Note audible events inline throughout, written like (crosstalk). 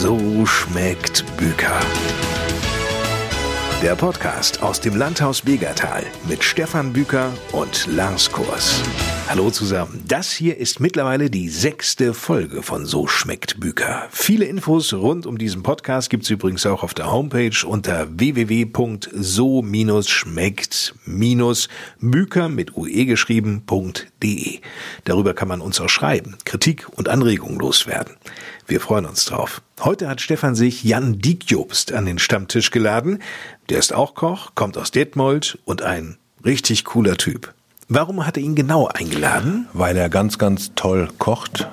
So schmeckt Büker. Der Podcast aus dem Landhaus Begertal mit Stefan Büker und Lars Kurs. Hallo zusammen. Das hier ist mittlerweile die sechste Folge von So schmeckt Büker. Viele Infos rund um diesen Podcast gibt's übrigens auch auf der Homepage unter www.so-schmeckt-büker mit ue geschrieben.de. Darüber kann man uns auch schreiben, Kritik und Anregungen loswerden. Wir freuen uns drauf. Heute hat Stefan sich Jan Diekjobst an den Stammtisch geladen. Der ist auch Koch, kommt aus Detmold und ein richtig cooler Typ. Warum hat er ihn genau eingeladen? Weil er ganz, ganz toll kocht,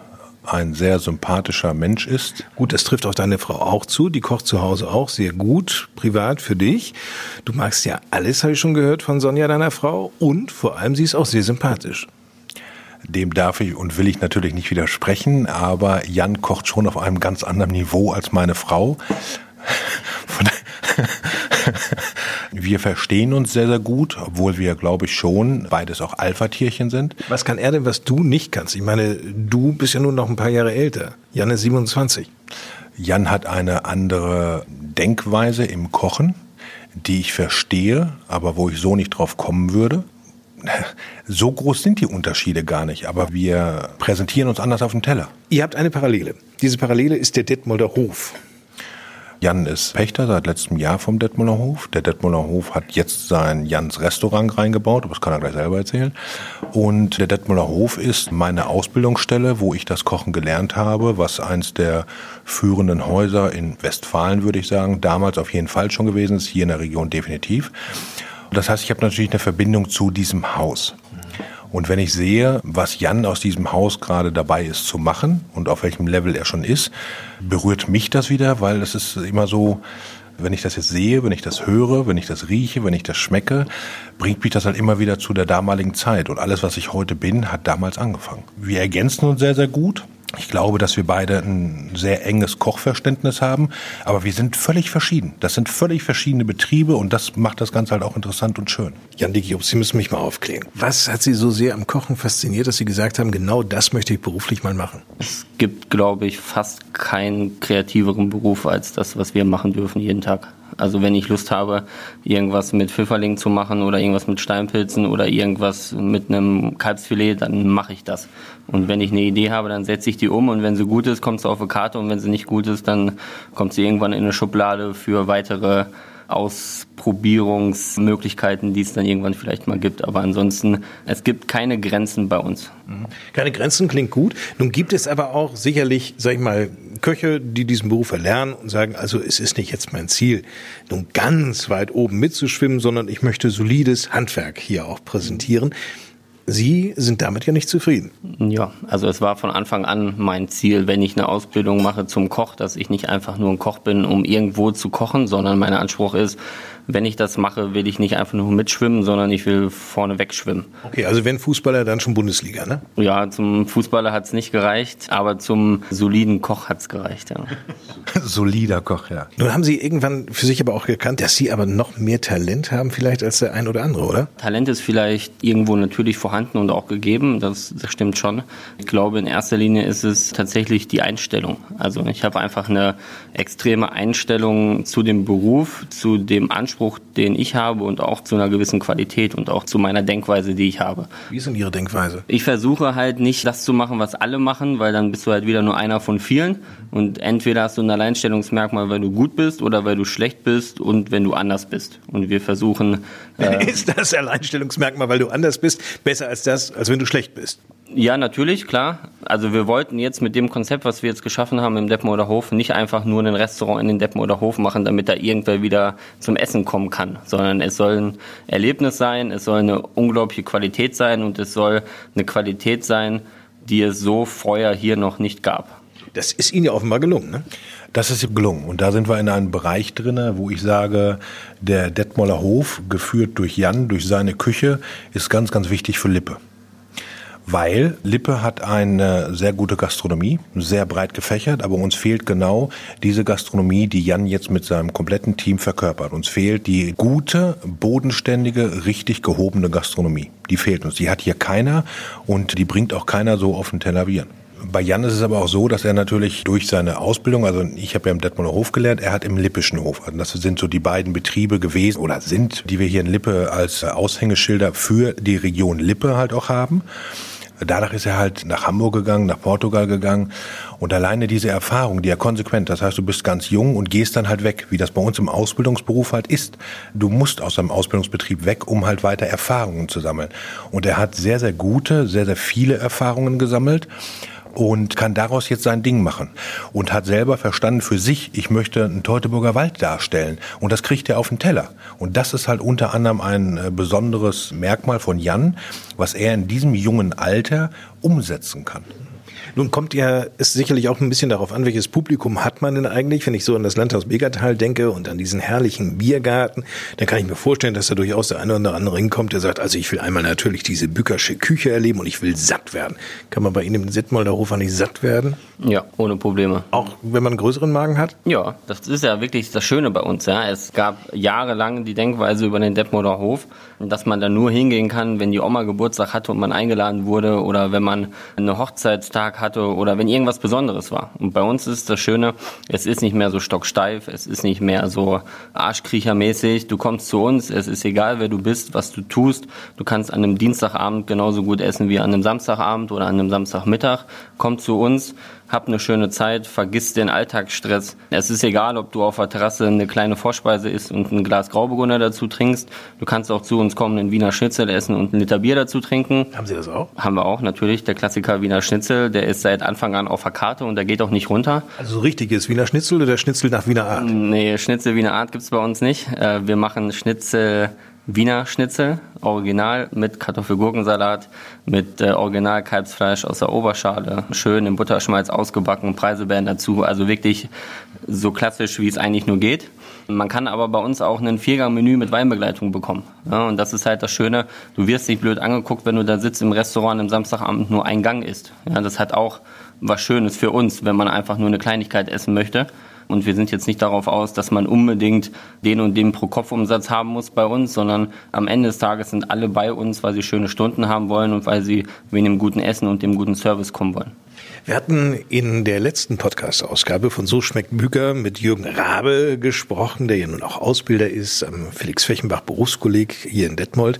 ein sehr sympathischer Mensch ist. Gut, das trifft auch deine Frau auch zu. Die kocht zu Hause auch sehr gut, privat für dich. Du magst ja alles, habe ich schon gehört von Sonja, deiner Frau. Und vor allem, sie ist auch sehr sympathisch. Dem darf ich und will ich natürlich nicht widersprechen, aber Jan kocht schon auf einem ganz anderen Niveau als meine Frau. Wir verstehen uns sehr, sehr gut, obwohl wir, glaube ich, schon beides auch Alpha-Tierchen sind. Was kann er denn, was du nicht kannst? Ich meine, du bist ja nur noch ein paar Jahre älter. Jan ist 27. Jan hat eine andere Denkweise im Kochen, die ich verstehe, aber wo ich so nicht drauf kommen würde. (laughs) So groß sind die Unterschiede gar nicht, aber wir präsentieren uns anders auf dem Teller. Ihr habt eine Parallele. Diese Parallele ist der Detmolder Hof. Jan ist Pächter seit letztem Jahr vom Detmolder Hof. Der Detmolder Hof hat jetzt sein Jans Restaurant reingebaut, aber das kann er gleich selber erzählen. Und der Detmolder Hof ist meine Ausbildungsstelle, wo ich das Kochen gelernt habe, was eins der führenden Häuser in Westfalen, würde ich sagen, damals auf jeden Fall schon gewesen ist, hier in der Region definitiv. Das heißt, ich habe natürlich eine Verbindung zu diesem Haus. Und wenn ich sehe, was Jan aus diesem Haus gerade dabei ist zu machen und auf welchem Level er schon ist, berührt mich das wieder, weil es ist immer so, wenn ich das jetzt sehe, wenn ich das höre, wenn ich das rieche, wenn ich das schmecke, bringt mich das halt immer wieder zu der damaligen Zeit. Und alles, was ich heute bin, hat damals angefangen. Wir ergänzen uns sehr, sehr gut. Ich glaube, dass wir beide ein sehr enges Kochverständnis haben, aber wir sind völlig verschieden. Das sind völlig verschiedene Betriebe und das macht das Ganze halt auch interessant und schön. Jan Dickjob, Sie müssen mich mal aufklären. Was hat Sie so sehr am Kochen fasziniert, dass Sie gesagt haben, genau das möchte ich beruflich mal machen? Es gibt, glaube ich, fast keinen kreativeren Beruf als das, was wir machen dürfen jeden Tag. Also wenn ich Lust habe, irgendwas mit Pfifferlingen zu machen oder irgendwas mit Steinpilzen oder irgendwas mit einem Kalbsfilet, dann mache ich das. Und wenn ich eine Idee habe, dann setze ich die um und wenn sie gut ist, kommt sie auf eine Karte und wenn sie nicht gut ist, dann kommt sie irgendwann in eine Schublade für weitere Ausprobierungsmöglichkeiten, die es dann irgendwann vielleicht mal gibt. Aber ansonsten, es gibt keine Grenzen bei uns. Mhm. Keine Grenzen klingt gut. Nun gibt es aber auch sicherlich, sag ich mal, Köche, die diesen Beruf erlernen und sagen, also es ist nicht jetzt mein Ziel, nun ganz weit oben mitzuschwimmen, sondern ich möchte solides Handwerk hier auch präsentieren. Sie sind damit ja nicht zufrieden. Ja, also es war von Anfang an mein Ziel, wenn ich eine Ausbildung mache zum Koch, dass ich nicht einfach nur ein Koch bin, um irgendwo zu kochen, sondern mein Anspruch ist, wenn ich das mache, will ich nicht einfach nur mitschwimmen, sondern ich will vorne wegschwimmen. Okay, also wenn Fußballer, dann schon Bundesliga, ne? Ja, zum Fußballer hat es nicht gereicht, aber zum soliden Koch hat es gereicht, ja. (laughs) Solider Koch, ja. Nun haben Sie irgendwann für sich aber auch erkannt, dass Sie aber noch mehr Talent haben vielleicht als der ein oder andere, oder? Talent ist vielleicht irgendwo natürlich vorhanden und auch gegeben, das, das stimmt schon. Ich glaube, in erster Linie ist es tatsächlich die Einstellung. Also ich habe einfach eine extreme Einstellung zu dem Beruf, zu dem Anspruch, Anspruch, den ich habe und auch zu einer gewissen Qualität und auch zu meiner Denkweise, die ich habe. Wie ist denn Ihre Denkweise? Ich versuche halt nicht das zu machen, was alle machen, weil dann bist du halt wieder nur einer von vielen und entweder hast du ein Alleinstellungsmerkmal, weil du gut bist oder weil du schlecht bist und wenn du anders bist. Und wir versuchen... Äh, (laughs) ist das Alleinstellungsmerkmal, weil du anders bist, besser als das, als wenn du schlecht bist? Ja, natürlich, klar. Also wir wollten jetzt mit dem Konzept, was wir jetzt geschaffen haben im Detmolder Hof, nicht einfach nur ein Restaurant in den Detmolder Hof machen, damit da irgendwer wieder zum Essen kommen kann, sondern es soll ein Erlebnis sein, es soll eine unglaubliche Qualität sein und es soll eine Qualität sein, die es so vorher hier noch nicht gab. Das ist Ihnen ja offenbar gelungen, ne? Das ist gelungen. Und da sind wir in einem Bereich drin, wo ich sage, der Detmoller Hof, geführt durch Jan, durch seine Küche, ist ganz, ganz wichtig für Lippe weil Lippe hat eine sehr gute Gastronomie, sehr breit gefächert, aber uns fehlt genau diese Gastronomie, die Jan jetzt mit seinem kompletten Team verkörpert. Uns fehlt die gute, bodenständige, richtig gehobene Gastronomie. Die fehlt uns. Die hat hier keiner und die bringt auch keiner so auf den Teller Bier. Bei Jan ist es aber auch so, dass er natürlich durch seine Ausbildung, also ich habe ja im Detmolder Hof gelernt, er hat im Lippischen Hof. Also das sind so die beiden Betriebe gewesen oder sind, die wir hier in Lippe als Aushängeschilder für die Region Lippe halt auch haben. Danach ist er halt nach Hamburg gegangen, nach Portugal gegangen. Und alleine diese Erfahrung, die ja konsequent, das heißt, du bist ganz jung und gehst dann halt weg, wie das bei uns im Ausbildungsberuf halt ist. Du musst aus deinem Ausbildungsbetrieb weg, um halt weiter Erfahrungen zu sammeln. Und er hat sehr, sehr gute, sehr, sehr viele Erfahrungen gesammelt und kann daraus jetzt sein Ding machen und hat selber verstanden für sich, ich möchte einen Teutoburger Wald darstellen und das kriegt er auf den Teller. Und das ist halt unter anderem ein äh, besonderes Merkmal von Jan, was er in diesem jungen Alter umsetzen kann. Nun kommt ja es sicherlich auch ein bisschen darauf an, welches Publikum hat man denn eigentlich. Wenn ich so an das Landhaus Begertal denke und an diesen herrlichen Biergarten, dann kann ich mir vorstellen, dass da durchaus der eine oder andere hinkommt, der sagt, also ich will einmal natürlich diese bückersche Küche erleben und ich will satt werden. Kann man bei Ihnen im Sittmolder Hof nicht satt werden? Ja, ohne Probleme. Auch wenn man einen größeren Magen hat? Ja, das ist ja wirklich das Schöne bei uns. Ja. Es gab jahrelang die Denkweise über den Detmolder Hof, dass man da nur hingehen kann, wenn die Oma Geburtstag hatte und man eingeladen wurde oder wenn man einen Hochzeitstag hatte oder wenn irgendwas Besonderes war. Und bei uns ist das Schöne, es ist nicht mehr so stocksteif, es ist nicht mehr so Arschkriechermäßig. Du kommst zu uns, es ist egal, wer du bist, was du tust. Du kannst an einem Dienstagabend genauso gut essen wie an einem Samstagabend oder an einem Samstagmittag. Komm zu uns hab eine schöne Zeit, vergiss den Alltagsstress. Es ist egal, ob du auf der Terrasse eine kleine Vorspeise isst und ein Glas Grauburgunder dazu trinkst. Du kannst auch zu uns kommen, einen Wiener Schnitzel essen und ein Liter Bier dazu trinken. Haben Sie das auch? Haben wir auch, natürlich. Der Klassiker Wiener Schnitzel, der ist seit Anfang an auf der Karte und der geht auch nicht runter. Also richtiges Wiener Schnitzel oder Schnitzel nach Wiener Art? Nee, Schnitzel Wiener Art gibt's bei uns nicht. Äh, wir machen Schnitzel Wiener Schnitzel, original mit Kartoffelgurkensalat, mit äh, Original Kalbsfleisch aus der Oberschale, schön im Butterschmalz ausgebacken, Preiselbeeren dazu, also wirklich so klassisch, wie es eigentlich nur geht. Man kann aber bei uns auch ein Viergang-Menü mit Weinbegleitung bekommen. Ja, und das ist halt das Schöne, du wirst nicht blöd angeguckt, wenn du da sitzt im Restaurant am Samstagabend nur ein Gang isst. Ja, das hat auch was Schönes für uns, wenn man einfach nur eine Kleinigkeit essen möchte. Und wir sind jetzt nicht darauf aus, dass man unbedingt den und den Pro-Kopf-Umsatz haben muss bei uns, sondern am Ende des Tages sind alle bei uns, weil sie schöne Stunden haben wollen und weil sie wegen dem guten Essen und dem guten Service kommen wollen. Wir hatten in der letzten Podcast-Ausgabe von So schmeckt Büker mit Jürgen Rabe gesprochen, der ja nun auch Ausbilder ist am Felix Fechenbach Berufskolleg hier in Detmold.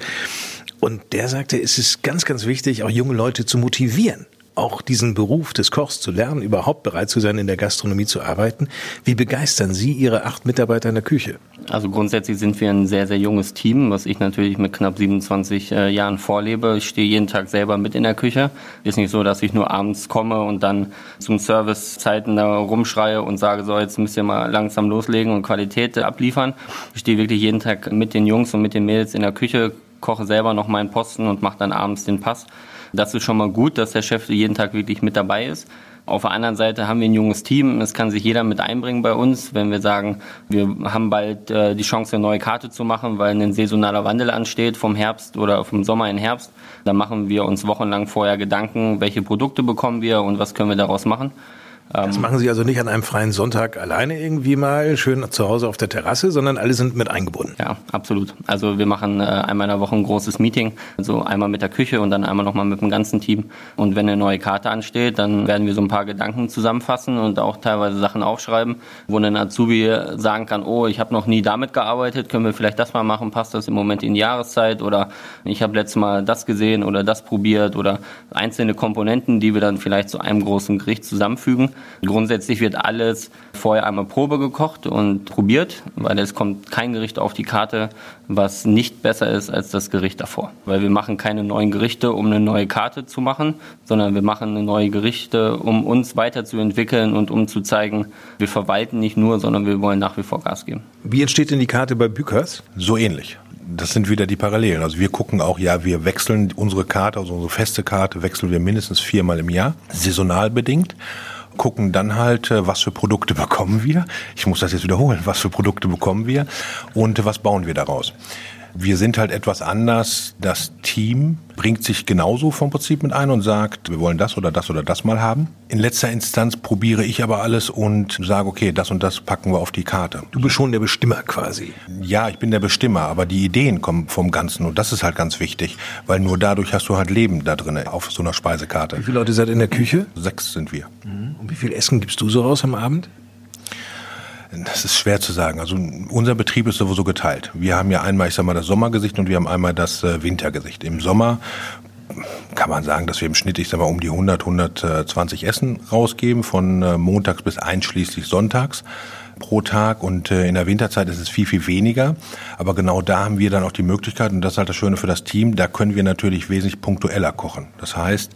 Und der sagte, es ist ganz, ganz wichtig, auch junge Leute zu motivieren auch diesen Beruf des Kochs zu lernen, überhaupt bereit zu sein, in der Gastronomie zu arbeiten. Wie begeistern Sie Ihre acht Mitarbeiter in der Küche? Also grundsätzlich sind wir ein sehr, sehr junges Team, was ich natürlich mit knapp 27 äh, Jahren vorlebe. Ich stehe jeden Tag selber mit in der Küche. Ist nicht so, dass ich nur abends komme und dann zum Servicezeiten da rumschreie und sage, so, jetzt müsst ihr mal langsam loslegen und Qualität abliefern. Ich stehe wirklich jeden Tag mit den Jungs und mit den Mädels in der Küche, koche selber noch meinen Posten und mache dann abends den Pass. Das ist schon mal gut, dass der Chef jeden Tag wirklich mit dabei ist. Auf der anderen Seite haben wir ein junges Team. Es kann sich jeder mit einbringen bei uns, wenn wir sagen, wir haben bald äh, die Chance, eine neue Karte zu machen, weil ein saisonaler Wandel ansteht vom Herbst oder vom Sommer in Herbst. Dann machen wir uns wochenlang vorher Gedanken, welche Produkte bekommen wir und was können wir daraus machen. Das ähm, machen Sie also nicht an einem freien Sonntag alleine irgendwie mal schön zu Hause auf der Terrasse, sondern alle sind mit eingebunden. Ja, absolut. Also wir machen äh, einmal in der Woche ein großes Meeting, also einmal mit der Küche und dann einmal nochmal mit dem ganzen Team. Und wenn eine neue Karte ansteht, dann werden wir so ein paar Gedanken zusammenfassen und auch teilweise Sachen aufschreiben, wo ein Azubi sagen kann, oh, ich habe noch nie damit gearbeitet, können wir vielleicht das mal machen, passt das im Moment in die Jahreszeit oder ich habe letztes Mal das gesehen oder das probiert oder einzelne Komponenten, die wir dann vielleicht zu einem großen Gericht zusammenfügen. Grundsätzlich wird alles vorher einmal Probe gekocht und probiert, weil es kommt kein Gericht auf die Karte, was nicht besser ist als das Gericht davor. Weil wir machen keine neuen Gerichte, um eine neue Karte zu machen, sondern wir machen neue Gerichte, um uns weiterzuentwickeln und um zu zeigen, wir verwalten nicht nur, sondern wir wollen nach wie vor Gas geben. Wie entsteht denn die Karte bei Bükers? So ähnlich das sind wieder die Parallelen. Also wir gucken auch, ja, wir wechseln unsere Karte, also unsere feste Karte wechseln wir mindestens viermal im Jahr, saisonal bedingt gucken dann halt, äh, was für Produkte bekommen wir. Ich muss das jetzt wiederholen, was für Produkte bekommen wir und was bauen wir daraus. Wir sind halt etwas anders. Das Team bringt sich genauso vom Prinzip mit ein und sagt, wir wollen das oder das oder das mal haben. In letzter Instanz probiere ich aber alles und sage, okay, das und das packen wir auf die Karte. Du bist schon der Bestimmer quasi. Ja, ich bin der Bestimmer, aber die Ideen kommen vom Ganzen und das ist halt ganz wichtig, weil nur dadurch hast du halt Leben da drin auf so einer Speisekarte. Wie viele Leute seid in der Küche? Sechs sind wir. Mhm. Und wie viel Essen gibst du so raus am Abend? Das ist schwer zu sagen. Also unser Betrieb ist sowieso geteilt. Wir haben ja einmal, ich sag mal, das Sommergesicht und wir haben einmal das äh, Wintergesicht. Im Sommer kann man sagen, dass wir im Schnitt, ich sag mal, um die 100, 120 Essen rausgeben, von äh, montags bis einschließlich sonntags pro Tag und äh, in der Winterzeit ist es viel, viel weniger. Aber genau da haben wir dann auch die Möglichkeit, und das ist halt das Schöne für das Team, da können wir natürlich wesentlich punktueller kochen. Das heißt,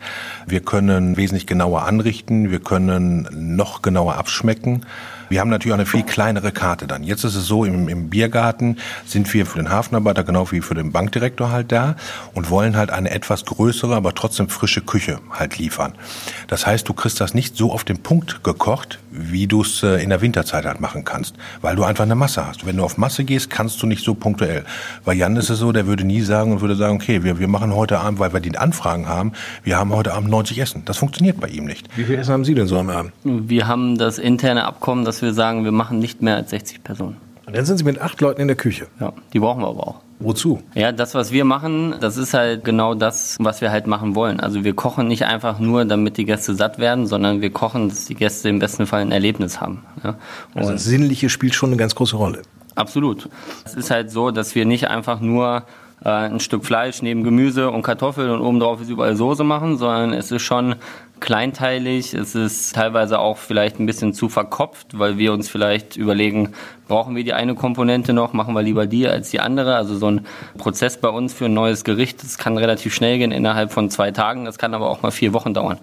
wir können wesentlich genauer anrichten, wir können noch genauer abschmecken. Wir haben natürlich auch eine viel kleinere Karte dann. Jetzt ist es so, im, im Biergarten sind wir für den Hafenarbeiter genau wie für den Bankdirektor halt da und wollen halt eine etwas größere, aber trotzdem frische Küche halt liefern. Das heißt, du kriegst das nicht so auf den Punkt gekocht, wie du es äh, in der Winterzeit halt machen kannst, weil du einfach eine Masse hast. Wenn du auf Masse gehst, kannst du nicht so punktuell. Bei Jan ist es so, der würde nie sagen und würde sagen, okay, wir, wir machen heute Abend, weil wir die Anfragen haben, wir haben heute Abend 90 Essen. Das funktioniert bei ihm nicht. Wie viel Essen haben Sie denn so am Abend? Wir haben das interne Abkommen, dass wir sagen, wir machen nicht mehr als 60 Personen. Und dann sind Sie mit acht Leuten in der Küche. Ja, die brauchen wir aber auch. Wozu? Ja, das, was wir machen, das ist halt genau das, was wir halt machen wollen. Also wir kochen nicht einfach nur, damit die Gäste satt werden, sondern wir kochen, dass die Gäste im besten Fall ein Erlebnis haben. Ja? Also das Sinnliche spielt schon eine ganz große Rolle. Absolut. Es ist halt so, dass wir nicht einfach nur äh, ein Stück Fleisch neben Gemüse und Kartoffeln und obendrauf ist überall Soße machen, sondern es ist schon kleinteilig, es ist teilweise auch vielleicht ein bisschen zu verkopft, weil wir uns vielleicht überlegen, brauchen wir die eine Komponente noch, machen wir lieber die als die andere. Also so ein Prozess bei uns für ein neues Gericht, das kann relativ schnell gehen, innerhalb von zwei Tagen, das kann aber auch mal vier Wochen dauern.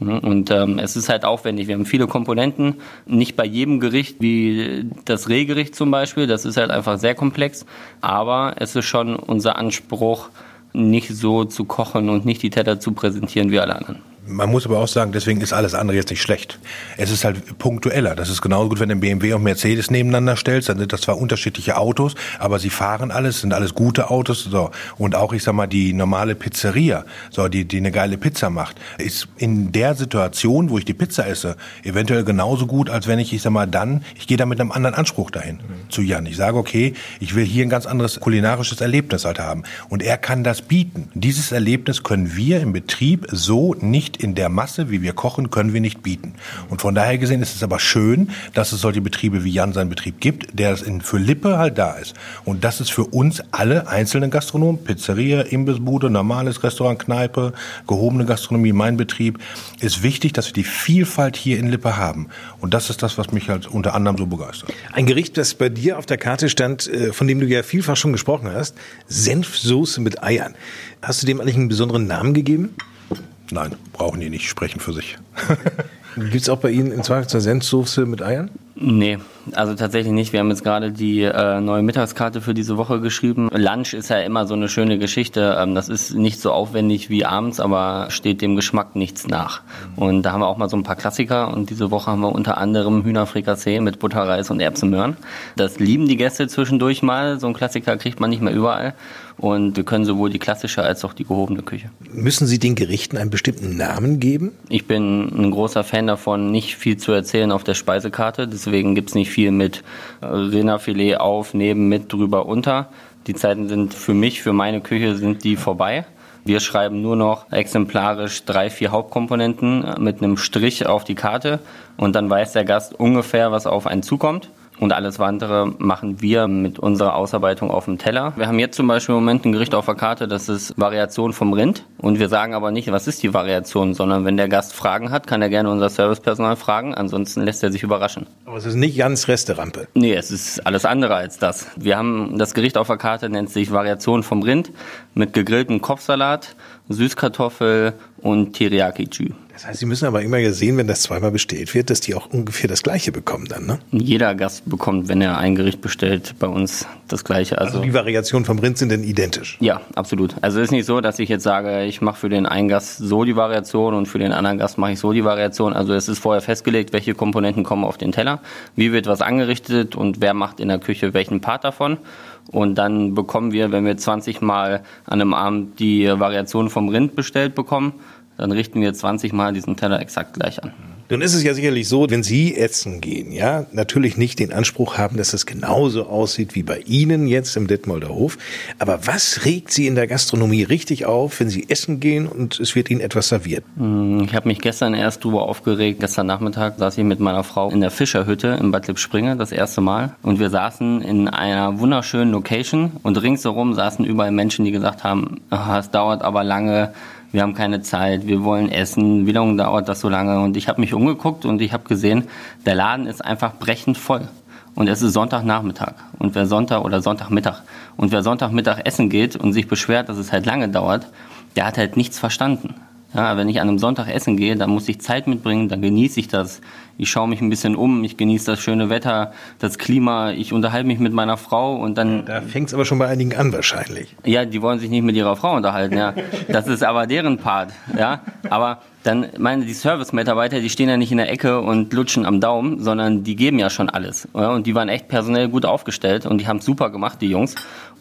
Mhm. Und ähm, es ist halt aufwendig. Wir haben viele Komponenten, nicht bei jedem Gericht wie das Rehgericht zum Beispiel, das ist halt einfach sehr komplex, aber es ist schon unser Anspruch, nicht so zu kochen und nicht die Teller zu präsentieren wie alle anderen. Man muss aber auch sagen, deswegen ist alles andere jetzt nicht schlecht. Es ist halt punktueller. Das ist genauso gut, wenn du BMW und Mercedes nebeneinander stellst, dann sind das zwar unterschiedliche Autos, aber sie fahren alles, sind alles gute Autos. So. Und auch, ich sag mal, die normale Pizzeria, so, die, die eine geile Pizza macht, ist in der Situation, wo ich die Pizza esse, eventuell genauso gut, als wenn ich, ich sag mal, dann, ich gehe da mit einem anderen Anspruch dahin mhm. zu Jan. Ich sage, okay, ich will hier ein ganz anderes kulinarisches Erlebnis halt haben. Und er kann das bieten. Dieses Erlebnis können wir im Betrieb so nicht in der Masse, wie wir kochen, können wir nicht bieten. Und von daher gesehen ist es aber schön, dass es solche Betriebe wie Jan seinen Betrieb gibt, der es in, für Lippe halt da ist. Und das ist für uns alle einzelnen Gastronomen, Pizzeria, Imbissbude, normales Restaurant, Kneipe, gehobene Gastronomie, mein Betrieb, ist wichtig, dass wir die Vielfalt hier in Lippe haben. Und das ist das, was mich halt unter anderem so begeistert. Ein Gericht, das bei dir auf der Karte stand, äh, von dem du ja vielfach schon gesprochen hast, Senfsoße mit Eiern. Hast du dem eigentlich einen besonderen Namen gegeben? Nein, brauchen die nicht, sprechen für sich. (laughs) Gibt es auch bei Ihnen in Zweifel Senfsoße mit Eiern? Nee, also tatsächlich nicht. Wir haben jetzt gerade die äh, neue Mittagskarte für diese Woche geschrieben. Lunch ist ja immer so eine schöne Geschichte. Ähm, das ist nicht so aufwendig wie abends, aber steht dem Geschmack nichts nach. Und da haben wir auch mal so ein paar Klassiker. Und diese Woche haben wir unter anderem Hühnerfrikassee mit Butterreis und Erbsenmöhren. Das lieben die Gäste zwischendurch mal. So ein Klassiker kriegt man nicht mehr überall. Und wir können sowohl die klassische als auch die gehobene Küche. Müssen Sie den Gerichten einen bestimmten Namen geben? Ich bin ein großer Fan davon, nicht viel zu erzählen auf der Speisekarte. Deswegen gibt es nicht viel mit äh, Rinderfilet auf, neben, mit, drüber, unter. Die Zeiten sind für mich, für meine Küche, sind die vorbei. Wir schreiben nur noch exemplarisch drei, vier Hauptkomponenten äh, mit einem Strich auf die Karte und dann weiß der Gast ungefähr, was auf einen zukommt. Und alles weitere machen wir mit unserer Ausarbeitung auf dem Teller. Wir haben jetzt zum Beispiel im Moment ein Gericht auf der Karte, das ist Variation vom Rind. Und wir sagen aber nicht, was ist die Variation, sondern wenn der Gast Fragen hat, kann er gerne unser Servicepersonal fragen. Ansonsten lässt er sich überraschen. Aber es ist nicht ganz Resterampe. Nee, es ist alles andere als das. Wir haben das Gericht auf der Karte, nennt sich Variation vom Rind mit gegrilltem Kopfsalat, Süßkartoffel und Teriyaki-Chü. Das heißt, Sie müssen aber immer sehen, wenn das zweimal bestellt wird, dass die auch ungefähr das Gleiche bekommen dann, ne? Jeder Gast bekommt, wenn er ein Gericht bestellt, bei uns das Gleiche. Also, also die Variationen vom Rind sind denn identisch? Ja, absolut. Also es ist nicht so, dass ich jetzt sage, ich mache für den einen Gast so die Variation und für den anderen Gast mache ich so die Variation. Also es ist vorher festgelegt, welche Komponenten kommen auf den Teller, wie wird was angerichtet und wer macht in der Küche welchen Part davon. Und dann bekommen wir, wenn wir 20 Mal an einem Abend die Variation vom Rind bestellt bekommen, dann richten wir 20 Mal diesen Teller exakt gleich an. Nun ist es ja sicherlich so, wenn Sie essen gehen, ja, natürlich nicht den Anspruch haben, dass es genauso aussieht wie bei Ihnen jetzt im Detmolder Hof. Aber was regt Sie in der Gastronomie richtig auf, wenn Sie essen gehen und es wird Ihnen etwas serviert? Hm, ich habe mich gestern erst darüber aufgeregt. Gestern Nachmittag saß ich mit meiner Frau in der Fischerhütte in Bad Lippspringe das erste Mal. Und wir saßen in einer wunderschönen Location und ringsherum saßen überall Menschen, die gesagt haben, es dauert aber lange wir haben keine Zeit, wir wollen essen, wie lange dauert das so lange? Und ich habe mich umgeguckt und ich habe gesehen, der Laden ist einfach brechend voll. Und es ist Sonntagnachmittag. Und wer Sonntag oder Sonntagmittag und wer Sonntagmittag essen geht und sich beschwert, dass es halt lange dauert, der hat halt nichts verstanden. Ja, wenn ich an einem Sonntag essen gehe, dann muss ich Zeit mitbringen, dann genieße ich das. Ich schaue mich ein bisschen um, ich genieße das schöne Wetter, das Klima, ich unterhalte mich mit meiner Frau und dann. Da fängt es aber schon bei einigen an wahrscheinlich. Ja, die wollen sich nicht mit ihrer Frau unterhalten, ja. Das ist aber deren Part, ja. Aber dann meine die Service-Mitarbeiter, die stehen ja nicht in der Ecke und lutschen am Daumen, sondern die geben ja schon alles. Ja? Und die waren echt personell gut aufgestellt und die haben super gemacht, die Jungs.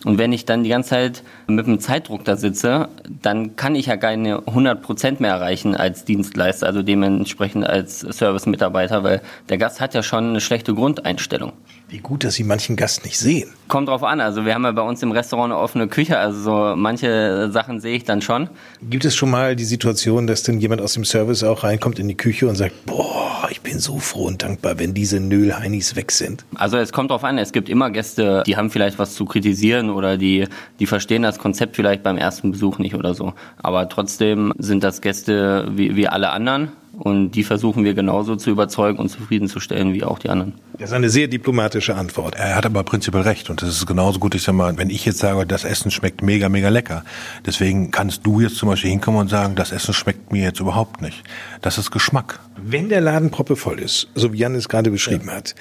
Und wenn ich dann die ganze Zeit mit dem Zeitdruck da sitze, dann kann ich ja keine 100 Prozent mehr erreichen als Dienstleister, also dementsprechend als Service-Mitarbeiter, weil der Gast hat ja schon eine schlechte Grundeinstellung. Wie gut, dass Sie manchen Gast nicht sehen. Kommt drauf an. Also wir haben ja bei uns im Restaurant eine offene Küche, also so manche Sachen sehe ich dann schon. Gibt es schon mal die Situation, dass denn jemand aus dem Service auch reinkommt in die Küche und sagt, boah, ich bin so froh und dankbar, wenn diese Nöl-Heinis weg sind? Also es kommt drauf an. Es gibt immer Gäste, die haben vielleicht was zu kritisieren oder die, die verstehen das Konzept vielleicht beim ersten Besuch nicht oder so. Aber trotzdem sind das Gäste wie, wie alle anderen und die versuchen wir genauso zu überzeugen und zufriedenzustellen wie auch die anderen. Das ist eine sehr diplomatische Antwort. Er hat aber prinzipiell recht und das ist genauso gut. Ich sag mal, wenn ich jetzt sage, das Essen schmeckt mega, mega lecker, deswegen kannst du jetzt zum Beispiel hinkommen und sagen, das Essen schmeckt mir jetzt überhaupt nicht. Das ist Geschmack. Wenn der Laden proppevoll ist, so wie Jan es gerade beschrieben ja. hat,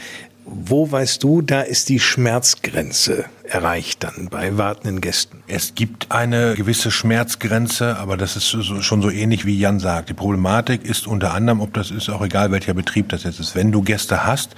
wo weißt du, da ist die Schmerzgrenze erreicht dann bei wartenden Gästen? Es gibt eine gewisse Schmerzgrenze, aber das ist schon so ähnlich wie Jan sagt. Die Problematik ist unter anderem, ob das ist auch egal, welcher Betrieb das jetzt ist. Wenn du Gäste hast,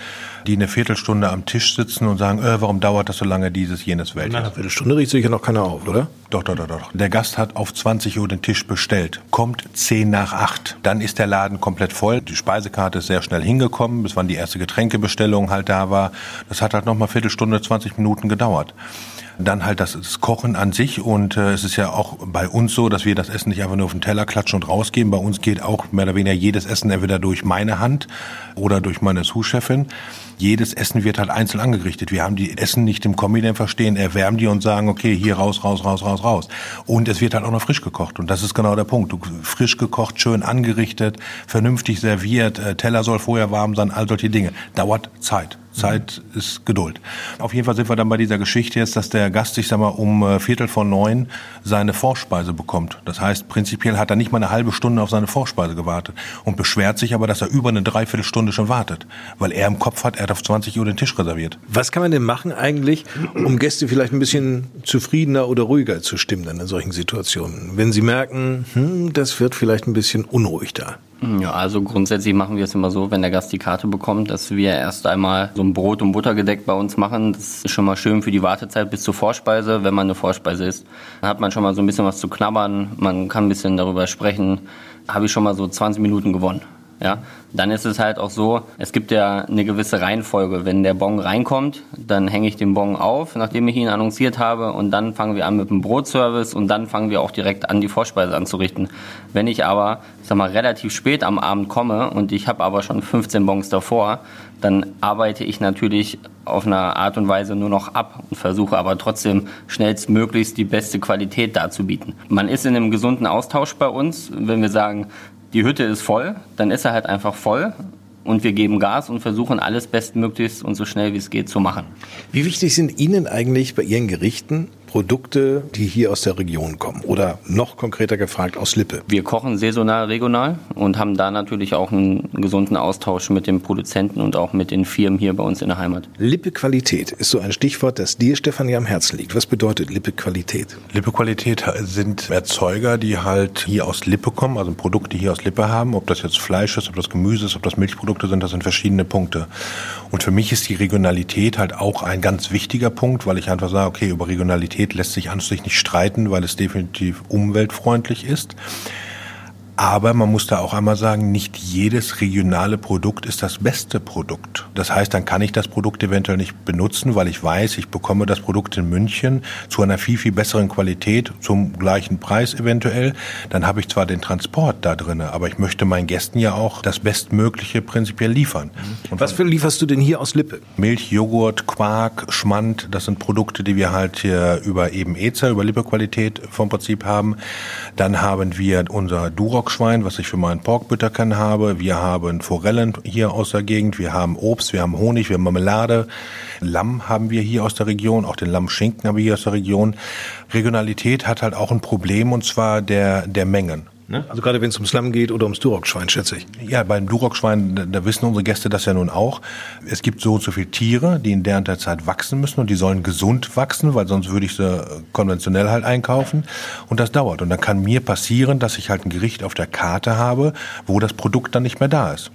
die eine Viertelstunde am Tisch sitzen und sagen, äh, warum dauert das so lange, dieses, jenes, welches? Nach einer Viertelstunde riecht sicher noch keiner auf, oder? Doch, doch, doch, doch. Der Gast hat auf 20 Uhr den Tisch bestellt, kommt 10 nach 8. Dann ist der Laden komplett voll. Die Speisekarte ist sehr schnell hingekommen, bis wann die erste Getränkebestellung halt da war. Das hat halt nochmal Viertelstunde, 20 Minuten gedauert. Dann halt das, das Kochen an sich und äh, es ist ja auch bei uns so, dass wir das Essen nicht einfach nur auf den Teller klatschen und rausgeben. Bei uns geht auch mehr oder weniger jedes Essen entweder durch meine Hand oder durch meine Sous-Chefin jedes Essen wird halt einzeln angerichtet. Wir haben die Essen nicht im Kombidämpfer stehen, erwärmen die und sagen, okay, hier raus, raus, raus, raus, raus. Und es wird halt auch noch frisch gekocht. Und das ist genau der Punkt. Du, frisch gekocht, schön angerichtet, vernünftig serviert, äh, Teller soll vorher warm sein, all solche Dinge. Dauert Zeit. Zeit ist Geduld. Auf jeden Fall sind wir dann bei dieser Geschichte jetzt, dass der Gast, ich sag mal, um äh, Viertel vor neun seine Vorspeise bekommt. Das heißt, prinzipiell hat er nicht mal eine halbe Stunde auf seine Vorspeise gewartet und beschwert sich aber, dass er über eine Dreiviertelstunde schon wartet, weil er im Kopf hat, er hat auf 20 Uhr den Tisch reserviert. Was kann man denn machen eigentlich, um Gäste vielleicht ein bisschen zufriedener oder ruhiger zu stimmen dann in solchen Situationen? Wenn sie merken, hm, das wird vielleicht ein bisschen unruhig da. Ja, also grundsätzlich machen wir es immer so, wenn der Gast die Karte bekommt, dass wir erst einmal so ein Brot- und Buttergedeckt bei uns machen. Das ist schon mal schön für die Wartezeit bis zur Vorspeise, wenn man eine Vorspeise isst. Dann hat man schon mal so ein bisschen was zu knabbern, man kann ein bisschen darüber sprechen. Habe ich schon mal so 20 Minuten gewonnen. Ja, dann ist es halt auch so, es gibt ja eine gewisse Reihenfolge. Wenn der Bon reinkommt, dann hänge ich den Bon auf, nachdem ich ihn annonciert habe und dann fangen wir an mit dem Brotservice und dann fangen wir auch direkt an, die Vorspeise anzurichten. Wenn ich aber, ich sag mal, relativ spät am Abend komme und ich habe aber schon 15 Bons davor, dann arbeite ich natürlich auf eine Art und Weise nur noch ab und versuche aber trotzdem schnellstmöglichst die beste Qualität darzubieten. Man ist in einem gesunden Austausch bei uns, wenn wir sagen, die Hütte ist voll, dann ist er halt einfach voll und wir geben Gas und versuchen alles bestmöglichst und so schnell wie es geht zu machen. Wie wichtig sind Ihnen eigentlich bei Ihren Gerichten Produkte, die hier aus der Region kommen? Oder noch konkreter gefragt, aus Lippe? Wir kochen saisonal, regional und haben da natürlich auch einen gesunden Austausch mit den Produzenten und auch mit den Firmen hier bei uns in der Heimat. Lippe Qualität ist so ein Stichwort, das dir, Stefan, ja am Herzen liegt. Was bedeutet Lippe Qualität? Lippe Qualität sind Erzeuger, die halt hier aus Lippe kommen, also Produkte hier aus Lippe haben. Ob das jetzt Fleisch ist, ob das Gemüse ist, ob das Milchprodukte sind, das sind verschiedene Punkte. Und für mich ist die Regionalität halt auch ein ganz wichtiger Punkt, weil ich einfach sage, okay, über Regionalität lässt sich an sich nicht streiten, weil es definitiv umweltfreundlich ist. Aber man muss da auch einmal sagen, nicht jedes regionale Produkt ist das beste Produkt. Das heißt, dann kann ich das Produkt eventuell nicht benutzen, weil ich weiß, ich bekomme das Produkt in München zu einer viel, viel besseren Qualität, zum gleichen Preis eventuell. Dann habe ich zwar den Transport da drin, aber ich möchte meinen Gästen ja auch das Bestmögliche prinzipiell liefern. Und was für lieferst du denn hier aus Lippe? Milch, Joghurt, Quark, Schmand, das sind Produkte, die wir halt hier über eben EZA, über Lippe-Qualität vom Prinzip haben. Dann haben wir unser Durox Stockschwein, was ich für meinen Porkbütterken habe. Wir haben Forellen hier aus der Gegend. Wir haben Obst, wir haben Honig, wir haben Marmelade. Lamm haben wir hier aus der Region. Auch den Lammschinken haben wir hier aus der Region. Regionalität hat halt auch ein Problem und zwar der, der Mengen. Ne? Also gerade wenn es ums Lamm geht oder ums Durockschwein, schätze ich. Ja, beim Durockschwein, da, da, wissen unsere Gäste das ja nun auch. Es gibt so und so viele Tiere, die in der und der Zeit wachsen müssen und die sollen gesund wachsen, weil sonst würde ich sie konventionell halt einkaufen. Und das dauert. Und dann kann mir passieren, dass ich halt ein Gericht auf der Karte habe, wo das Produkt dann nicht mehr da ist.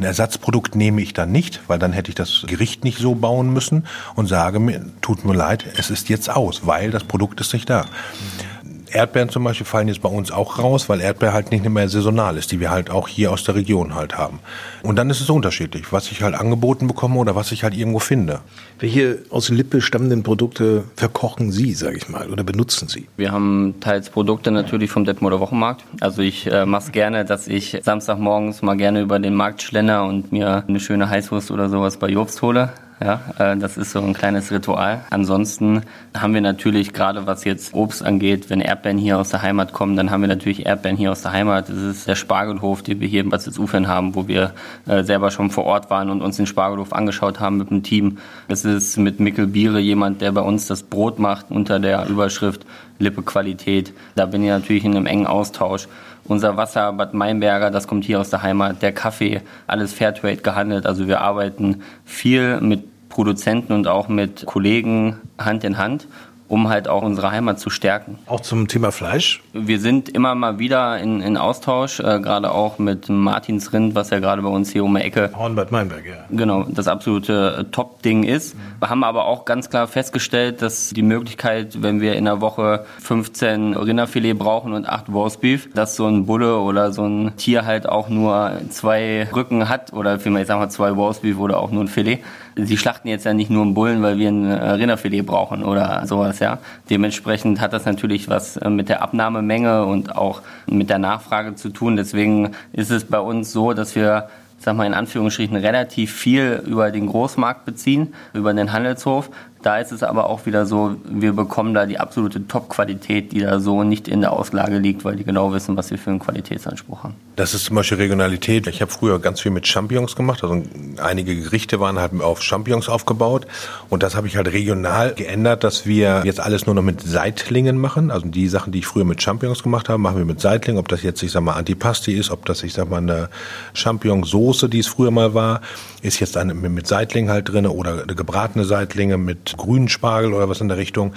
Ein Ersatzprodukt nehme ich dann nicht, weil dann hätte ich das Gericht nicht so bauen müssen und sage mir, tut mir leid, es ist jetzt aus, weil das Produkt ist nicht da. Mhm. Erdbeeren zum Beispiel fallen jetzt bei uns auch raus, weil Erdbeer halt nicht mehr saisonal ist, die wir halt auch hier aus der Region halt haben. Und dann ist es unterschiedlich, was ich halt angeboten bekomme oder was ich halt irgendwo finde. Welche aus Lippe stammenden Produkte verkochen Sie, sage ich mal, oder benutzen Sie? Wir haben teils Produkte natürlich vom Detmolder Wochenmarkt. Also ich äh, mache es gerne, dass ich Samstagmorgens mal gerne über den Markt schlender und mir eine schöne Heißwurst oder sowas bei Jobst hole. Ja, äh, das ist so ein kleines Ritual. Ansonsten haben wir natürlich gerade was jetzt Obst angeht, wenn Erdbeeren hier aus der Heimat kommen, dann haben wir natürlich Erdbeeren hier aus der Heimat. Das ist der Spargelhof, den wir hier in Bad Ufern haben, wo wir äh, selber schon vor Ort waren und uns den Spargelhof angeschaut haben mit dem Team. Das ist mit Mikkel Biere jemand, der bei uns das Brot macht unter der Überschrift Lippe Qualität. Da bin ich natürlich in einem engen Austausch. Unser Wasser, Bad Meinberger, das kommt hier aus der Heimat. Der Kaffee, alles Fairtrade gehandelt. Also wir arbeiten viel mit Produzenten und auch mit Kollegen Hand in Hand um halt auch unsere Heimat zu stärken. Auch zum Thema Fleisch? Wir sind immer mal wieder in, in Austausch, äh, gerade auch mit Martins Rind, was ja gerade bei uns hier um die Ecke. Hornbad Meinberg, ja. Genau, das absolute äh, Top-Ding ist. Mhm. Wir haben aber auch ganz klar festgestellt, dass die Möglichkeit, wenn wir in der Woche 15 Rinderfilet brauchen und 8 Roastbeef, dass so ein Bulle oder so ein Tier halt auch nur zwei Rücken hat oder vielmehr, ich sag mal, zwei Roastbeef oder auch nur ein Filet. Sie schlachten jetzt ja nicht nur einen Bullen, weil wir ein äh, Rinderfilet brauchen oder sowas sowas, ja. Dementsprechend hat das natürlich was äh, mit der Abnahmemenge und auch mit der Nachfrage zu tun. Deswegen ist es bei uns so, dass wir sag mal in Anführungsstrichen relativ viel über den Großmarkt beziehen, über den Handelshof, da ist es aber auch wieder so, wir bekommen da die absolute Top-Qualität, die da so nicht in der Auslage liegt, weil die genau wissen, was wir für einen Qualitätsanspruch haben. Das ist zum Beispiel Regionalität. Ich habe früher ganz viel mit Champignons gemacht. Also einige Gerichte waren halt auf Champignons aufgebaut. Und das habe ich halt regional geändert, dass wir jetzt alles nur noch mit Seitlingen machen. Also die Sachen, die ich früher mit Champignons gemacht habe, machen wir mit Seitlingen. Ob das jetzt, ich sag mal, Antipasti ist, ob das, ich sag mal, eine Champignonsauce, die es früher mal war, ist jetzt eine mit Seitling halt drin oder gebratene Seitlinge mit grünen Spargel oder was in der Richtung.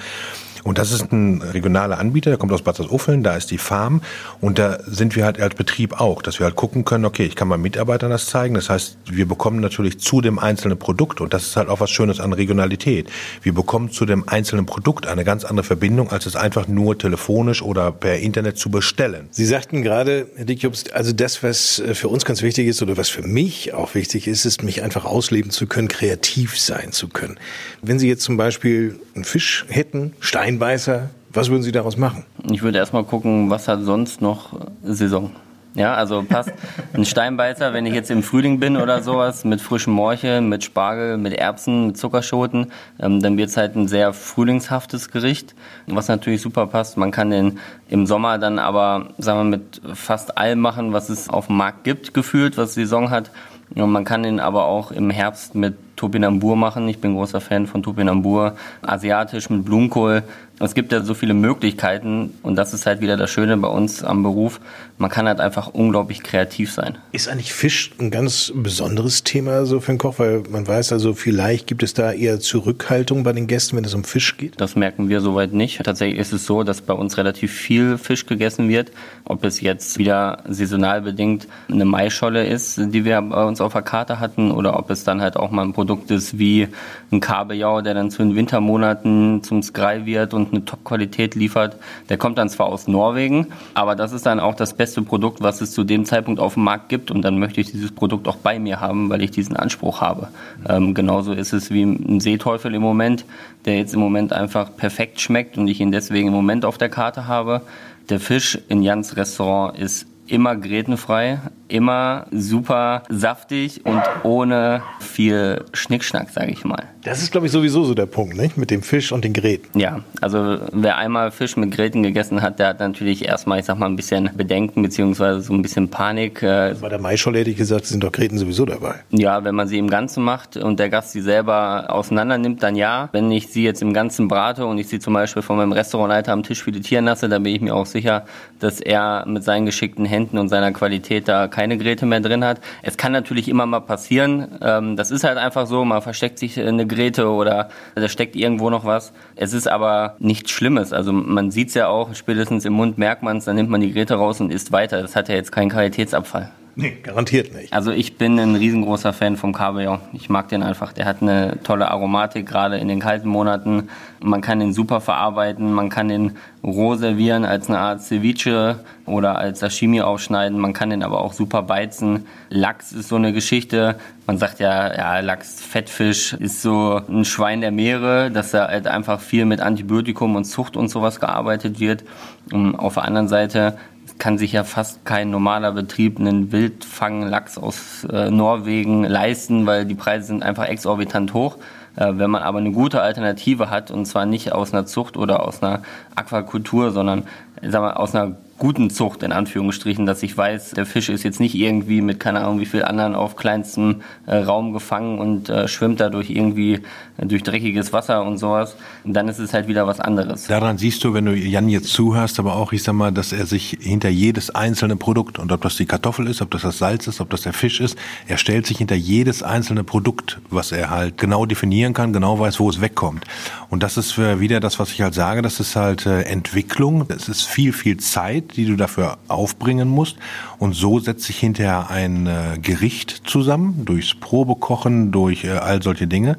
Und das ist ein regionaler Anbieter, der kommt aus Bad Uffeln, da ist die Farm und da sind wir halt als Betrieb auch, dass wir halt gucken können, okay, ich kann meinen Mitarbeitern das zeigen. Das heißt, wir bekommen natürlich zu dem einzelnen Produkt und das ist halt auch was Schönes an Regionalität. Wir bekommen zu dem einzelnen Produkt eine ganz andere Verbindung, als es einfach nur telefonisch oder per Internet zu bestellen. Sie sagten gerade, Herr Dickjobst, also das, was äh, für uns ganz wichtig ist oder was für mich auch wichtig ist, ist, mich einfach ausleben zu können, kreativ sein zu können. Wenn Sie jetzt zum Beispiel einen Fisch hätten, Stein Steinbeißer, was würden Sie daraus machen? Ich würde erstmal gucken, was hat sonst noch Saison. Ja, also passt ein Steinbeißer, wenn ich jetzt im Frühling bin oder sowas, mit frischem Morche, mit Spargel, mit Erbsen, mit Zuckerschoten, ähm, dann wird es halt ein sehr frühlingshaftes Gericht, was natürlich super passt. Man kann den im Sommer dann aber, sagen wir, mit fast allem machen, was es auf dem Markt gibt, gefühlt, was Saison hat. Und man kann den aber auch im Herbst mit Topinambur machen. Ich bin großer Fan von Topinambur. Asiatisch mit Blumenkohl. Es gibt ja so viele Möglichkeiten und das ist halt wieder das Schöne bei uns am Beruf. Man kann halt einfach unglaublich kreativ sein. Ist eigentlich Fisch ein ganz besonderes Thema so für einen Koch? Weil man weiß also, vielleicht gibt es da eher Zurückhaltung bei den Gästen, wenn es um Fisch geht? Das merken wir soweit nicht. Tatsächlich ist es so, dass bei uns relativ viel Fisch gegessen wird. Ob es jetzt wieder saisonal bedingt eine Maischolle ist, die wir bei uns auf der Karte hatten, oder ob es dann halt auch mal ein Produkt ist wie ein Kabeljau, der dann zu den Wintermonaten zum Skrei wird und eine Top-Qualität liefert. Der kommt dann zwar aus Norwegen, aber das ist dann auch das beste Produkt, was es zu dem Zeitpunkt auf dem Markt gibt und dann möchte ich dieses Produkt auch bei mir haben, weil ich diesen Anspruch habe. Ähm, genauso ist es wie ein Seeteufel im Moment, der jetzt im Moment einfach perfekt schmeckt und ich ihn deswegen im Moment auf der Karte habe. Der Fisch in Jans Restaurant ist immer grätenfrei, immer super saftig und ohne viel Schnickschnack, sage ich mal. Das ist, glaube ich, sowieso so der Punkt, nicht? Mit dem Fisch und den Gräten. Ja, also wer einmal Fisch mit Gräten gegessen hat, der hat natürlich erstmal, ich sag mal, ein bisschen Bedenken beziehungsweise so ein bisschen Panik. Äh, Bei der Maischolle hätte ich gesagt, sind doch Gräten sowieso dabei. Ja, wenn man sie im Ganzen macht und der Gast sie selber auseinander nimmt, dann ja. Wenn ich sie jetzt im Ganzen brate und ich sie zum Beispiel von meinem Restaurantleiter am Tisch filetieren lasse, dann bin ich mir auch sicher, dass er mit seinen geschickten Händen und seiner Qualität da keine Gräte mehr drin hat. Es kann natürlich immer mal passieren. Ähm, das ist halt einfach so. Man versteckt sich eine Gräte oder da steckt irgendwo noch was. Es ist aber nichts Schlimmes. Also man sieht es ja auch, spätestens im Mund merkt man es, dann nimmt man die Gräte raus und isst weiter. Das hat ja jetzt keinen Qualitätsabfall. Nee, garantiert nicht. Also ich bin ein riesengroßer Fan vom Kabeljau. Ich mag den einfach. Der hat eine tolle Aromatik, gerade in den kalten Monaten. Man kann den super verarbeiten, man kann den roh servieren als eine Art Ceviche oder als Sashimi aufschneiden. Man kann den aber auch super beizen. Lachs ist so eine Geschichte. Man sagt ja, ja, Lachs, Fettfisch ist so ein Schwein der Meere, dass da halt einfach viel mit Antibiotikum und Zucht und sowas gearbeitet wird. Und auf der anderen Seite kann sich ja fast kein normaler Betrieb einen Wildfanglachs aus äh, Norwegen leisten, weil die Preise sind einfach exorbitant hoch. Äh, wenn man aber eine gute Alternative hat, und zwar nicht aus einer Zucht oder aus einer Aquakultur, sondern sag mal, aus einer guten Zucht in Anführungsstrichen, dass ich weiß, der Fisch ist jetzt nicht irgendwie mit keine Ahnung wie viel anderen auf kleinstem äh, Raum gefangen und äh, schwimmt da durch irgendwie äh, durch dreckiges Wasser und sowas. Und dann ist es halt wieder was anderes. Daran siehst du, wenn du Jan jetzt zuhörst, aber auch, ich sag mal, dass er sich hinter jedes einzelne Produkt, und ob das die Kartoffel ist, ob das das Salz ist, ob das der Fisch ist, er stellt sich hinter jedes einzelne Produkt, was er halt genau definieren kann, genau weiß, wo es wegkommt. Und das ist wieder das, was ich halt sage, das ist halt äh, Entwicklung, es ist viel, viel Zeit, die du dafür aufbringen musst. Und so setzt sich hinterher ein äh, Gericht zusammen, durchs Probekochen, durch äh, all solche Dinge.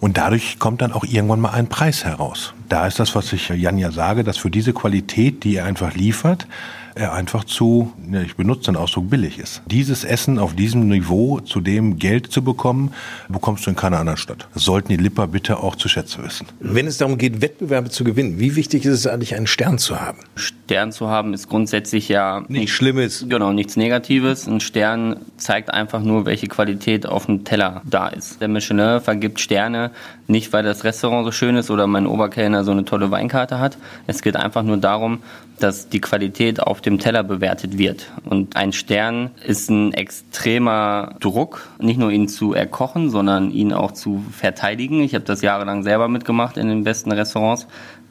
Und dadurch kommt dann auch irgendwann mal ein Preis heraus. Da ist das, was ich Jan ja sage, dass für diese Qualität, die er einfach liefert, er einfach zu, ich benutze den Ausdruck, billig ist. Dieses Essen auf diesem Niveau, zu dem Geld zu bekommen, bekommst du in keiner anderen Stadt. Das sollten die Lipper bitte auch zu schätzen wissen. Wenn es darum geht, Wettbewerbe zu gewinnen, wie wichtig ist es eigentlich, einen Stern zu haben? Stern zu haben ist grundsätzlich ja nichts Schlimmes. Genau, nichts Negatives. Ein Stern zeigt einfach nur, welche Qualität auf dem Teller da ist. Der Michelin vergibt Sterne nicht, weil das Restaurant so schön ist oder mein Oberkellner so eine tolle Weinkarte hat. Es geht einfach nur darum, dass die Qualität auf dem Teller bewertet wird. Und ein Stern ist ein extremer Druck, nicht nur ihn zu erkochen, sondern ihn auch zu verteidigen. Ich habe das jahrelang selber mitgemacht in den besten Restaurants.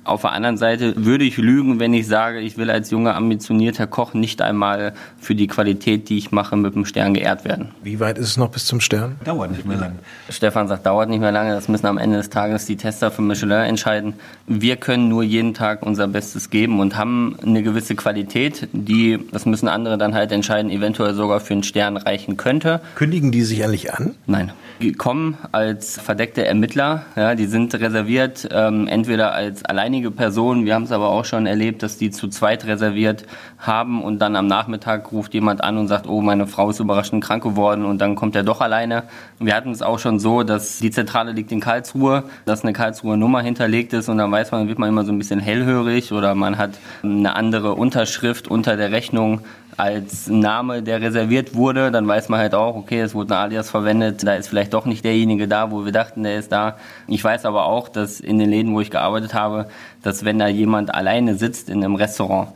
Auf der anderen Seite würde ich lügen, wenn ich sage, ich will als junger, ambitionierter Koch nicht einmal für die Qualität, die ich mache, mit dem Stern geehrt werden. Wie weit ist es noch bis zum Stern? Dauert nicht mehr lange. Stefan sagt, dauert nicht mehr lange. Das müssen am Ende des Tages die Tester für Michelin entscheiden. Wir können nur jeden Tag unser Bestes geben und haben eine gewisse Qualität, die, das müssen andere dann halt entscheiden, eventuell sogar für einen Stern reichen könnte. Kündigen die sich eigentlich an? Nein. Die kommen als verdeckte Ermittler. Ja, die sind reserviert, ähm, entweder als alleinige einige Personen, wir haben es aber auch schon erlebt, dass die zu zweit reserviert haben und dann am Nachmittag ruft jemand an und sagt, oh, meine Frau ist überraschend krank geworden und dann kommt er doch alleine. Wir hatten es auch schon so, dass die Zentrale liegt in Karlsruhe, dass eine Karlsruher Nummer hinterlegt ist und dann weiß man, wird man immer so ein bisschen hellhörig oder man hat eine andere Unterschrift unter der Rechnung als Name, der reserviert wurde, dann weiß man halt auch, okay, es wurde ein Alias verwendet, da ist vielleicht doch nicht derjenige da, wo wir dachten, der ist da. Ich weiß aber auch, dass in den Läden, wo ich gearbeitet habe, dass wenn da jemand alleine sitzt in einem Restaurant,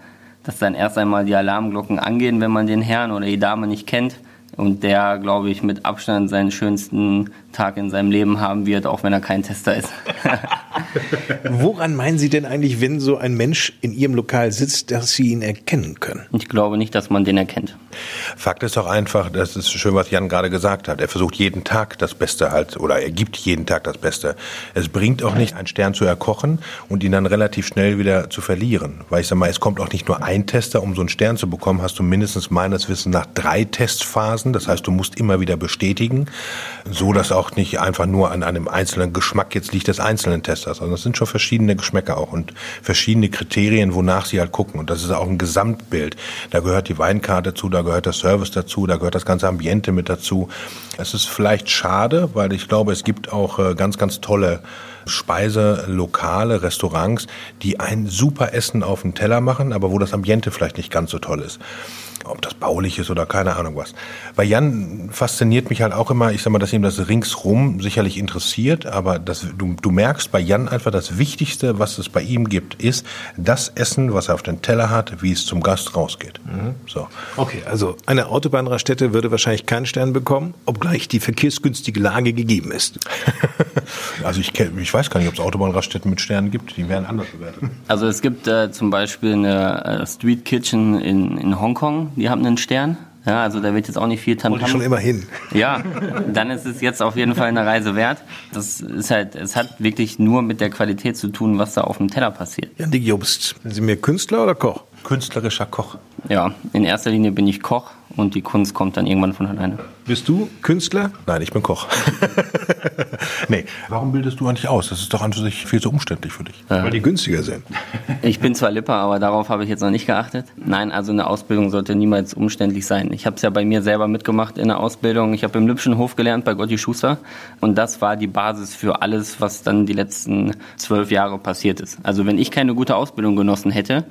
dass dann erst einmal die Alarmglocken angehen, wenn man den Herrn oder die Dame nicht kennt und der, glaube ich, mit Abstand seinen schönsten Tag in seinem Leben haben wird, auch wenn er kein Tester ist. (laughs) Woran meinen Sie denn eigentlich, wenn so ein Mensch in Ihrem Lokal sitzt, dass Sie ihn erkennen können? Ich glaube nicht, dass man den erkennt. Fakt ist doch einfach, das ist schön, was Jan gerade gesagt hat. Er versucht jeden Tag das Beste halt, oder er gibt jeden Tag das Beste. Es bringt auch nicht, einen Stern zu erkochen und ihn dann relativ schnell wieder zu verlieren. Weil ich sag mal, es kommt auch nicht nur ein Tester, um so einen Stern zu bekommen, hast du mindestens meines Wissens nach drei Testphasen. Das heißt, du musst immer wieder bestätigen, so dass auch nicht einfach nur an einem einzelnen Geschmack jetzt liegt des einzelnen Testers. Also das sind schon verschiedene Geschmäcker auch und verschiedene Kriterien, wonach sie halt gucken. Und das ist auch ein Gesamtbild. Da gehört die Weinkarte dazu, da gehört der Service dazu, da gehört das ganze Ambiente mit dazu. Es ist vielleicht schade, weil ich glaube, es gibt auch äh, ganz, ganz tolle Speiselokale, Restaurants, die ein super Essen auf den Teller machen, aber wo das Ambiente vielleicht nicht ganz so toll ist ob das baulich ist oder keine Ahnung was. Bei Jan fasziniert mich halt auch immer, ich sag mal, dass ihm das ringsrum sicherlich interessiert, aber das, du, du merkst bei Jan einfach, das Wichtigste, was es bei ihm gibt, ist das Essen, was er auf den Teller hat, wie es zum Gast rausgeht. Mhm. So. Okay, also eine Autobahnraststätte würde wahrscheinlich keinen Stern bekommen, obgleich die verkehrsgünstige Lage gegeben ist. (laughs) also ich, ich weiß gar nicht, ob es Autobahnraststätten mit Sternen gibt, die werden anders bewertet. Also es gibt äh, zum Beispiel eine äh, Street Kitchen in, in Hongkong, die haben einen Stern. Ja, also da wird jetzt auch nicht viel Tamtam. Wollte schon immer hin. Ja, dann ist es jetzt auf jeden Fall eine Reise wert. Das ist halt, es hat wirklich nur mit der Qualität zu tun, was da auf dem Teller passiert. Jan Dick Jobst, sind Sie mehr Künstler oder Koch? Künstlerischer Koch. Ja, in erster Linie bin ich Koch und die Kunst kommt dann irgendwann von alleine. Bist du Künstler? Nein, ich bin Koch. (laughs) nee, warum bildest du eigentlich aus? Das ist doch an sich viel zu umständlich für dich. Weil die günstiger sind. (laughs) Ich bin zwar Lipper, aber darauf habe ich jetzt noch nicht geachtet. Nein, also eine Ausbildung sollte niemals umständlich sein. Ich habe es ja bei mir selber mitgemacht in der Ausbildung. Ich habe im Lübschen Hof gelernt bei Gotti Schuster und das war die Basis für alles, was dann die letzten zwölf Jahre passiert ist. Also wenn ich keine gute Ausbildung genossen hätte,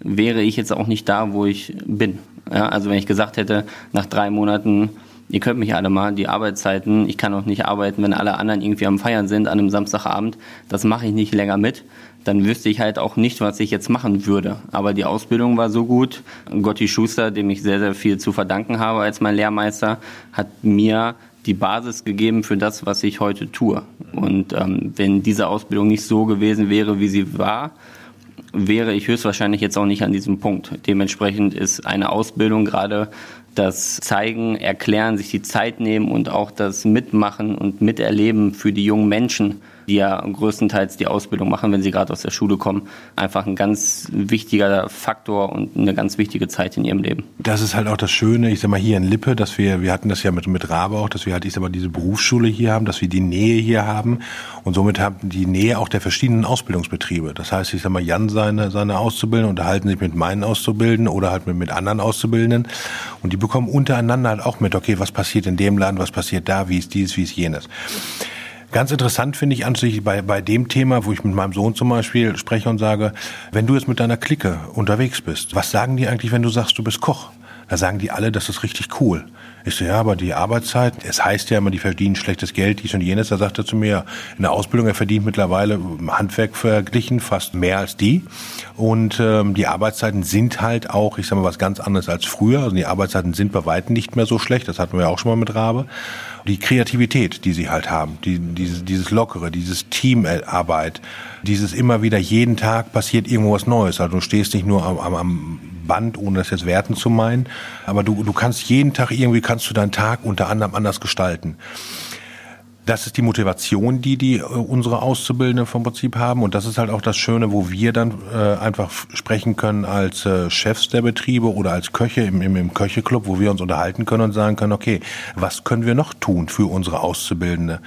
wäre ich jetzt auch nicht da, wo ich bin. Ja, also wenn ich gesagt hätte, nach drei Monaten, ihr könnt mich alle mal, die Arbeitszeiten, ich kann auch nicht arbeiten, wenn alle anderen irgendwie am Feiern sind an einem Samstagabend, das mache ich nicht länger mit, dann wüsste ich halt auch nicht, was ich jetzt machen würde. Aber die Ausbildung war so gut. Gotti Schuster, dem ich sehr, sehr viel zu verdanken habe als mein Lehrmeister, hat mir die Basis gegeben für das, was ich heute tue. Und ähm, wenn diese Ausbildung nicht so gewesen wäre, wie sie war, wäre ich höchstwahrscheinlich jetzt auch nicht an diesem Punkt. Dementsprechend ist eine Ausbildung gerade das Zeigen, Erklären, sich die Zeit nehmen und auch das Mitmachen und Miterleben für die jungen Menschen die ja größtenteils die Ausbildung machen, wenn sie gerade aus der Schule kommen, einfach ein ganz wichtiger Faktor und eine ganz wichtige Zeit in ihrem Leben. Das ist halt auch das Schöne, ich sag mal hier in Lippe, dass wir, wir hatten das ja mit, mit Rabe auch, dass wir halt, ich sag mal, diese Berufsschule hier haben, dass wir die Nähe hier haben und somit haben die Nähe auch der verschiedenen Ausbildungsbetriebe. Das heißt, ich sag mal, Jan seine, seine Auszubildenden unterhalten sich mit meinen Auszubildenden oder halt mit, mit anderen Auszubildenden und die bekommen untereinander halt auch mit, okay, was passiert in dem Laden, was passiert da, wie ist dies, wie ist jenes. Ganz interessant finde ich an sich bei, bei dem Thema, wo ich mit meinem Sohn zum Beispiel spreche und sage, wenn du jetzt mit deiner Clique unterwegs bist, was sagen die eigentlich, wenn du sagst, du bist Koch? Da sagen die alle, das ist richtig cool. Ich so, ja, aber die Arbeitszeit, es heißt ja immer, die verdienen schlechtes Geld, dies und jenes. Da sagt er zu mir, in der Ausbildung, er verdient mittlerweile Handwerk verglichen fast mehr als die. Und ähm, die Arbeitszeiten sind halt auch, ich sag mal, was ganz anderes als früher. Also die Arbeitszeiten sind bei weitem nicht mehr so schlecht. Das hatten wir ja auch schon mal mit Rabe. Die Kreativität, die sie halt haben, die, dieses, dieses Lockere, dieses Teamarbeit, dieses immer wieder jeden Tag passiert irgendwo was Neues. Also du stehst nicht nur am, am, am Band, ohne das jetzt werten zu meinen. Aber du, du kannst jeden Tag irgendwie, kannst du deinen Tag unter anderem anders gestalten. Das ist die Motivation, die die äh, unsere Auszubildenden vom Prinzip haben und das ist halt auch das Schöne, wo wir dann äh, einfach sprechen können als äh, Chefs der Betriebe oder als Köche im, im, im Köcheclub, wo wir uns unterhalten können und sagen können, okay, was können wir noch tun für unsere Auszubildende?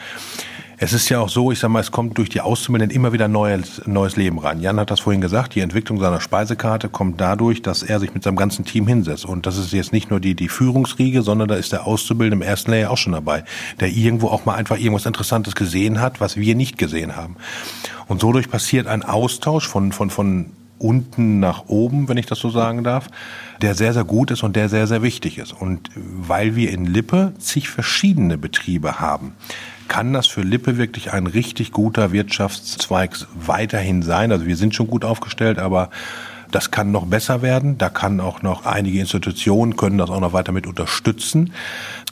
Es ist ja auch so, ich sag mal, es kommt durch die Auszubildenden immer wieder neues, neues Leben rein. Jan hat das vorhin gesagt, die Entwicklung seiner Speisekarte kommt dadurch, dass er sich mit seinem ganzen Team hinsetzt. Und das ist jetzt nicht nur die, die Führungsriege, sondern da ist der Auszubildende im ersten Layer auch schon dabei, der irgendwo auch mal einfach irgendwas Interessantes gesehen hat, was wir nicht gesehen haben. Und so durch passiert ein Austausch von, von, von unten nach oben, wenn ich das so sagen darf, der sehr, sehr gut ist und der sehr, sehr wichtig ist. Und weil wir in Lippe zig verschiedene Betriebe haben, kann das für Lippe wirklich ein richtig guter Wirtschaftszweig weiterhin sein. Also wir sind schon gut aufgestellt, aber Das kann noch besser werden. Da kann auch noch einige Institutionen können das auch noch weiter mit unterstützen.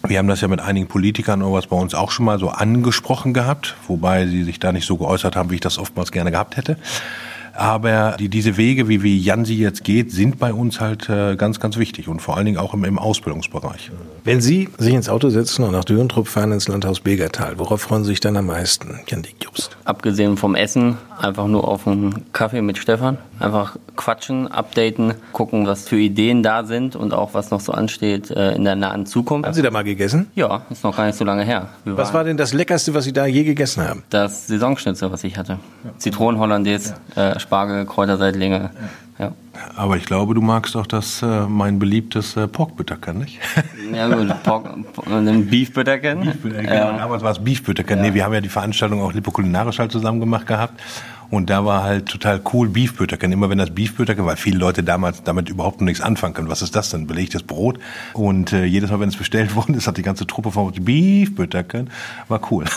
Wir haben das ja mit einigen Politikern oder was bei uns auch schon mal so angesprochen gehabt, wobei sie sich da nicht so geäußert haben, wie ich das oftmals gerne gehabt hätte. Aber die, diese Wege, wie, wie Jan sie jetzt geht, sind bei uns halt äh, ganz, ganz wichtig und vor allen Dingen auch im, im Ausbildungsbereich. Wenn Sie sich ins Auto setzen und nach Dürentrupp fahren ins Landhaus Begertal, worauf freuen Sie sich dann am meisten, Jan Dick Just? Abgesehen vom Essen, einfach nur auf einen Kaffee mit Stefan. Einfach quatschen, updaten, gucken, was für Ideen da sind und auch was noch so ansteht äh, in der nahen Zukunft. Haben Sie da mal gegessen? Ja, ist noch gar nicht so lange her. Wir was war denn das Leckerste, was Sie da je gegessen haben? Das Saisonschnitzel, was ich hatte. Ja. Zitronen-Hollandaise, ja. äh, Spargel, Kräuterseitlinge. Ja. Aber ich glaube, du magst auch das äh, mein beliebtes äh, Porkbütterken, nicht? Ja gut, Pork, Beefbütterken. Beefbütterken. Ja. Damals war es Beefbütterken. Ja. Nee, wir haben ja die Veranstaltung auch lipokulinarisch halt zusammen gemacht gehabt. Und da war halt total cool Beefböterken. Immer wenn das Beefböterken, weil viele Leute damals damit überhaupt noch nichts anfangen können. Was ist das denn? Belegtes Brot. Und äh, jedes Mal, wenn es bestellt (laughs) worden ist, hat die ganze Truppe von Beefböterken. War cool. (laughs)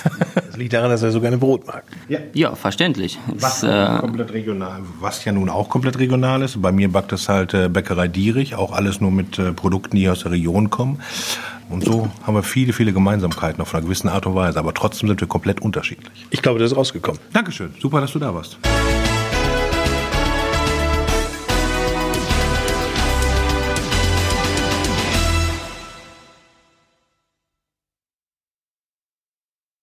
Das liegt daran, dass er sogar eine Brot mag. Ja, ja verständlich. Was ist, äh, komplett regional. Was ja nun auch komplett regional ist. Bei mir backt es halt äh, Bäckerei Dierich. Auch alles nur mit äh, Produkten, die aus der Region kommen. Und so haben wir viele, viele Gemeinsamkeiten auf einer gewissen Art und Weise. Aber trotzdem sind wir komplett unterschiedlich. Ich glaube, das ist rausgekommen. Dankeschön. Super, dass du da warst.